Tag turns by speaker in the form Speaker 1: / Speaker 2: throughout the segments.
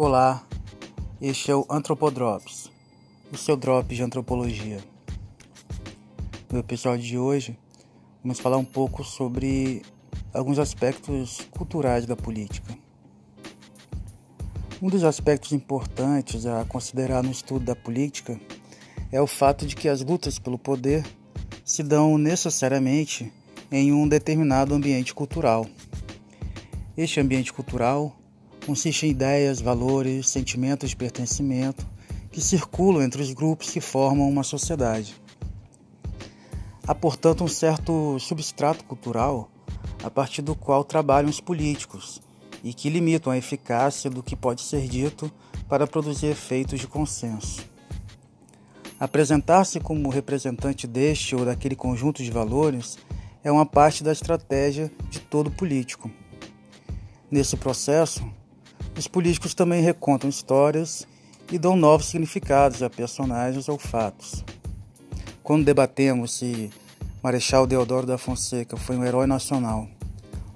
Speaker 1: Olá, este é o Antropodrops, o seu drop de antropologia. No episódio de hoje, vamos falar um pouco sobre alguns aspectos culturais da política. Um dos aspectos importantes a considerar no estudo da política é o fato de que as lutas pelo poder se dão necessariamente em um determinado ambiente cultural. Este ambiente cultural consiste em ideias, valores, sentimentos de pertencimento que circulam entre os grupos que formam uma sociedade. Há, portanto, um certo substrato cultural a partir do qual trabalham os políticos e que limitam a eficácia do que pode ser dito para produzir efeitos de consenso. Apresentar-se como representante deste ou daquele conjunto de valores é uma parte da estratégia de todo político. Nesse processo, os políticos também recontam histórias e dão novos significados a personagens ou fatos. Quando debatemos se Marechal Deodoro da Fonseca foi um herói nacional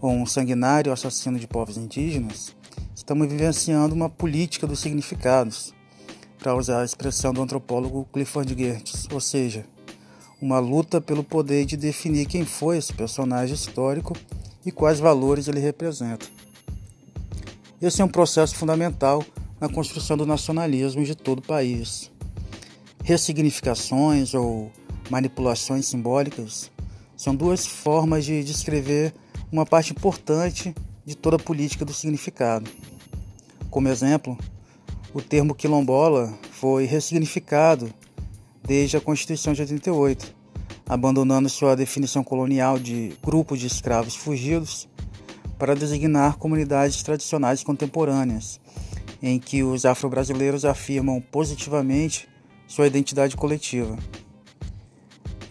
Speaker 1: ou um sanguinário assassino de povos indígenas, estamos vivenciando uma política dos significados, para usar a expressão do antropólogo Clifford Geertz, ou seja, uma luta pelo poder de definir quem foi esse personagem histórico e quais valores ele representa. Esse é um processo fundamental na construção do nacionalismo de todo o país. Ressignificações ou manipulações simbólicas são duas formas de descrever uma parte importante de toda a política do significado. Como exemplo, o termo quilombola foi ressignificado desde a Constituição de 88, abandonando sua definição colonial de grupo de escravos fugidos para designar comunidades tradicionais contemporâneas, em que os afro-brasileiros afirmam positivamente sua identidade coletiva.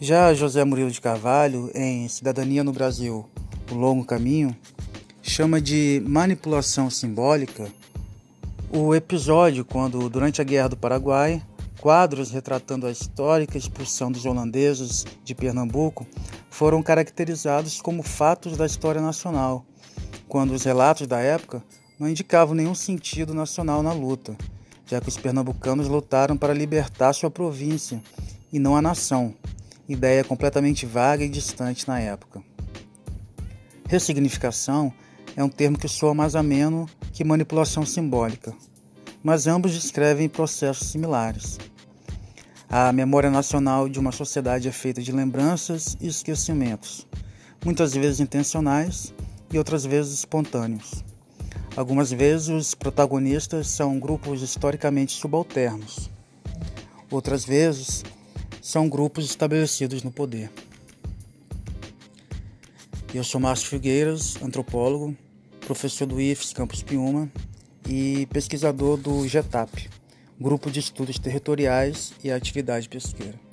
Speaker 1: Já José Murilo de Carvalho, em Cidadania no Brasil, O Longo Caminho, chama de manipulação simbólica o episódio quando, durante a Guerra do Paraguai, quadros retratando a histórica expulsão dos holandeses de Pernambuco foram caracterizados como fatos da história nacional quando os relatos da época não indicavam nenhum sentido nacional na luta, já que os pernambucanos lutaram para libertar sua província e não a nação, ideia completamente vaga e distante na época. Ressignificação é um termo que soa mais ameno que manipulação simbólica, mas ambos descrevem processos similares. A memória nacional de uma sociedade é feita de lembranças e esquecimentos, muitas vezes intencionais e outras vezes espontâneos. Algumas vezes os protagonistas são grupos historicamente subalternos. Outras vezes são grupos estabelecidos no poder. Eu sou Márcio Figueiras, antropólogo, professor do IFES Campus Piuma e pesquisador do GETAP, Grupo de Estudos Territoriais e Atividade Pesqueira.